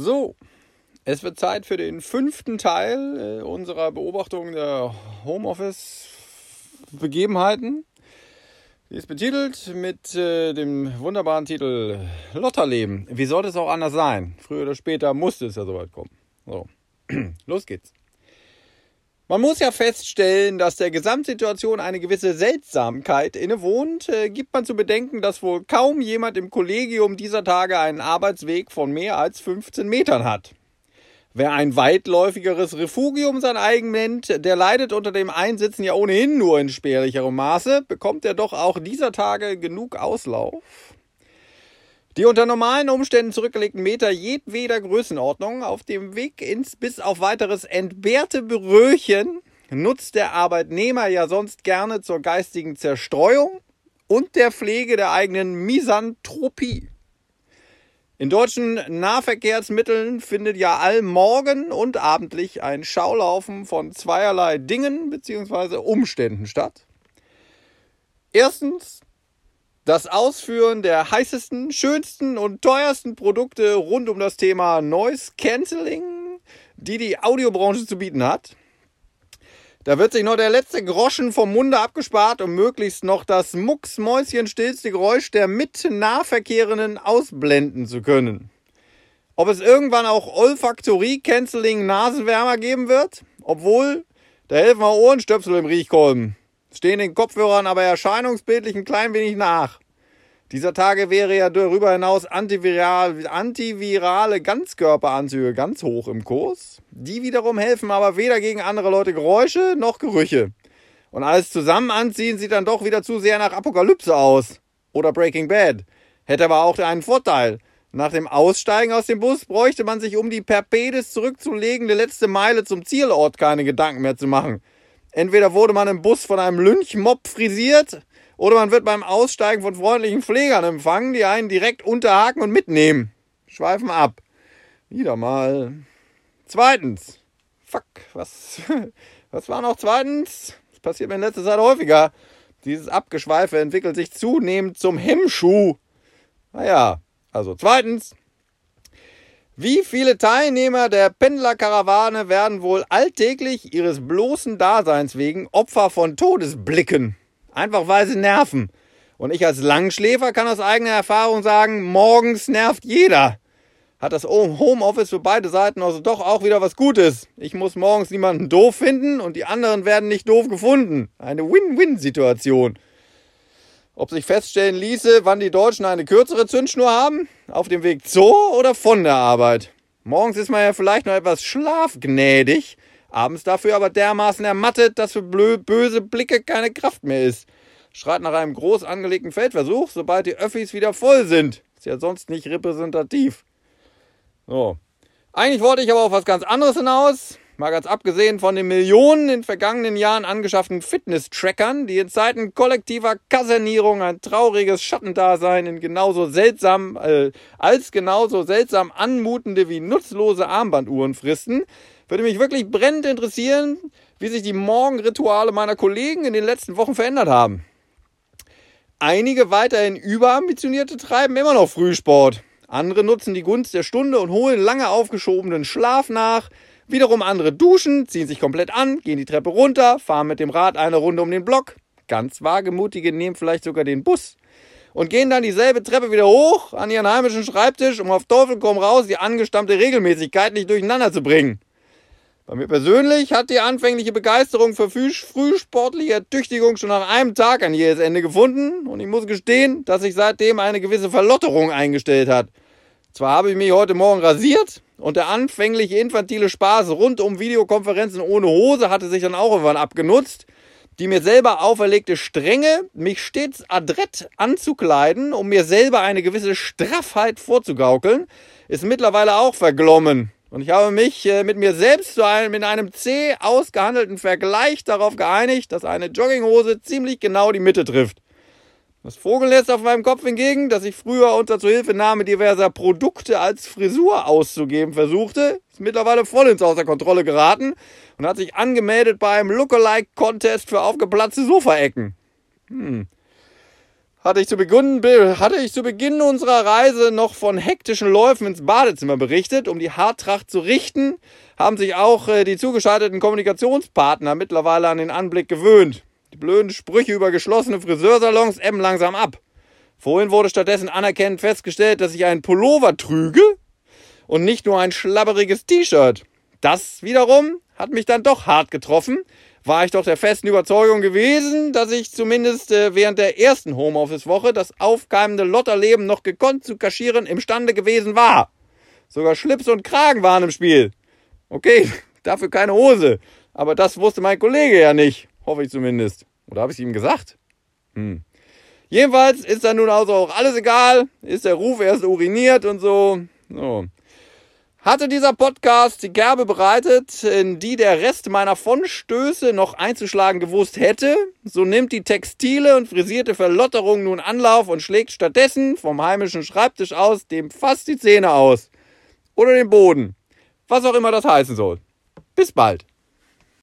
So, es wird Zeit für den fünften Teil äh, unserer Beobachtung der Homeoffice-Begebenheiten. Die ist betitelt mit äh, dem wunderbaren Titel Lotterleben. Wie sollte es auch anders sein? Früher oder später musste es ja soweit kommen. So, los geht's. Man muss ja feststellen, dass der Gesamtsituation eine gewisse Seltsamkeit innewohnt. Äh, gibt man zu bedenken, dass wohl kaum jemand im Kollegium dieser Tage einen Arbeitsweg von mehr als 15 Metern hat. Wer ein weitläufigeres Refugium sein eigen nennt, der leidet unter dem Einsitzen ja ohnehin nur in spärlicherem Maße, bekommt er doch auch dieser Tage genug Auslauf. Die unter normalen Umständen zurückgelegten Meter jedweder Größenordnung auf dem Weg ins bis auf weiteres entbehrte Büröchen nutzt der Arbeitnehmer ja sonst gerne zur geistigen Zerstreuung und der Pflege der eigenen Misanthropie. In deutschen Nahverkehrsmitteln findet ja allmorgen und abendlich ein Schaulaufen von zweierlei Dingen bzw. Umständen statt. Erstens das Ausführen der heißesten, schönsten und teuersten Produkte rund um das Thema Noise Cancelling, die die Audiobranche zu bieten hat. Da wird sich noch der letzte Groschen vom Munde abgespart, um möglichst noch das mucksmäuschenstillste Geräusch der mit Nahverkehrenden ausblenden zu können. Ob es irgendwann auch Olfaktorie-Canceling Nasenwärmer geben wird? Obwohl, da helfen auch Ohrenstöpsel im Riechkolben stehen den Kopfhörern aber erscheinungsbildlich ein klein wenig nach. Dieser Tage wäre ja darüber hinaus antiviral, antivirale Ganzkörperanzüge ganz hoch im Kurs. Die wiederum helfen aber weder gegen andere Leute Geräusche noch Gerüche. Und alles zusammen anziehen sieht dann doch wieder zu sehr nach Apokalypse aus. Oder Breaking Bad. Hätte aber auch einen Vorteil. Nach dem Aussteigen aus dem Bus bräuchte man sich um die Perpedes zurückzulegende letzte Meile zum Zielort keine Gedanken mehr zu machen. Entweder wurde man im Bus von einem Lynchmob frisiert oder man wird beim Aussteigen von freundlichen Pflegern empfangen, die einen direkt unterhaken und mitnehmen. Schweifen ab. Wieder mal. Zweitens. Fuck, was, was war noch zweitens? Das passiert mir in letzter Zeit häufiger. Dieses Abgeschweife entwickelt sich zunehmend zum Hemmschuh. Naja, also zweitens. Wie viele Teilnehmer der Pendlerkarawane werden wohl alltäglich ihres bloßen Daseins wegen Opfer von Todesblicken? Einfach weil sie nerven. Und ich als Langschläfer kann aus eigener Erfahrung sagen, morgens nervt jeder. Hat das Homeoffice für beide Seiten also doch auch wieder was Gutes. Ich muss morgens niemanden doof finden und die anderen werden nicht doof gefunden. Eine Win-Win-Situation. Ob sich feststellen ließe, wann die Deutschen eine kürzere Zündschnur haben? Auf dem Weg zur oder von der Arbeit? Morgens ist man ja vielleicht noch etwas schlafgnädig, abends dafür aber dermaßen ermattet, dass für böse Blicke keine Kraft mehr ist. Schreit nach einem groß angelegten Feldversuch, sobald die Öffis wieder voll sind. Ist ja sonst nicht repräsentativ. So. Eigentlich wollte ich aber auf was ganz anderes hinaus. Mal ganz abgesehen von den Millionen in vergangenen Jahren angeschafften Fitness-Trackern, die in Zeiten kollektiver Kasernierung ein trauriges Schattendasein in genauso seltsam, äh, als genauso seltsam anmutende wie nutzlose Armbanduhren fristen, würde mich wirklich brennend interessieren, wie sich die Morgenrituale meiner Kollegen in den letzten Wochen verändert haben. Einige weiterhin überambitionierte treiben immer noch Frühsport. Andere nutzen die Gunst der Stunde und holen lange aufgeschobenen Schlaf nach, Wiederum andere duschen, ziehen sich komplett an, gehen die Treppe runter, fahren mit dem Rad eine Runde um den Block. Ganz wagemutige nehmen vielleicht sogar den Bus und gehen dann dieselbe Treppe wieder hoch an ihren heimischen Schreibtisch, um auf Teufel komm raus die angestammte Regelmäßigkeit nicht durcheinander zu bringen. Bei mir persönlich hat die anfängliche Begeisterung für frühsportliche Ertüchtigung schon nach einem Tag ein jähes Ende gefunden und ich muss gestehen, dass sich seitdem eine gewisse Verlotterung eingestellt hat. Zwar habe ich mich heute Morgen rasiert, und der anfängliche infantile Spaß rund um Videokonferenzen ohne Hose hatte sich dann auch irgendwann abgenutzt. Die mir selber auferlegte Strenge, mich stets adrett anzukleiden, um mir selber eine gewisse Straffheit vorzugaukeln, ist mittlerweile auch verglommen. Und ich habe mich äh, mit mir selbst zu einem, in einem zäh ausgehandelten Vergleich darauf geeinigt, dass eine Jogginghose ziemlich genau die Mitte trifft. Das Vogelnest auf meinem Kopf hingegen, das ich früher unter Zuhilfenahme diverser Produkte als Frisur auszugeben versuchte, ist mittlerweile vollends außer Kontrolle geraten und hat sich angemeldet bei einem Lookalike-Contest für aufgeplatzte Sofaecken. Hm. hatte ich, zu Beginn, hatte ich zu Beginn unserer Reise noch von hektischen Läufen ins Badezimmer berichtet. Um die Haartracht zu richten, haben sich auch äh, die zugeschalteten Kommunikationspartner mittlerweile an den Anblick gewöhnt. Die blöden Sprüche über geschlossene Friseursalons ebben langsam ab. Vorhin wurde stattdessen anerkennend festgestellt, dass ich einen Pullover trüge und nicht nur ein schlabberiges T-Shirt. Das wiederum hat mich dann doch hart getroffen, war ich doch der festen Überzeugung gewesen, dass ich zumindest äh, während der ersten Homeoffice-Woche das aufkeimende Lotterleben noch gekonnt zu kaschieren imstande gewesen war. Sogar Schlips und Kragen waren im Spiel. Okay, dafür keine Hose. Aber das wusste mein Kollege ja nicht. Hoffe ich zumindest. Oder habe ich es ihm gesagt? Hm. Jedenfalls ist dann nun also auch alles egal. Ist der Ruf erst uriniert und so. So. Hatte dieser Podcast die Kerbe bereitet, in die der Rest meiner Vonstöße noch einzuschlagen gewusst hätte, so nimmt die textile und frisierte Verlotterung nun Anlauf und schlägt stattdessen vom heimischen Schreibtisch aus dem fast die Zähne aus. Oder den Boden. Was auch immer das heißen soll. Bis bald.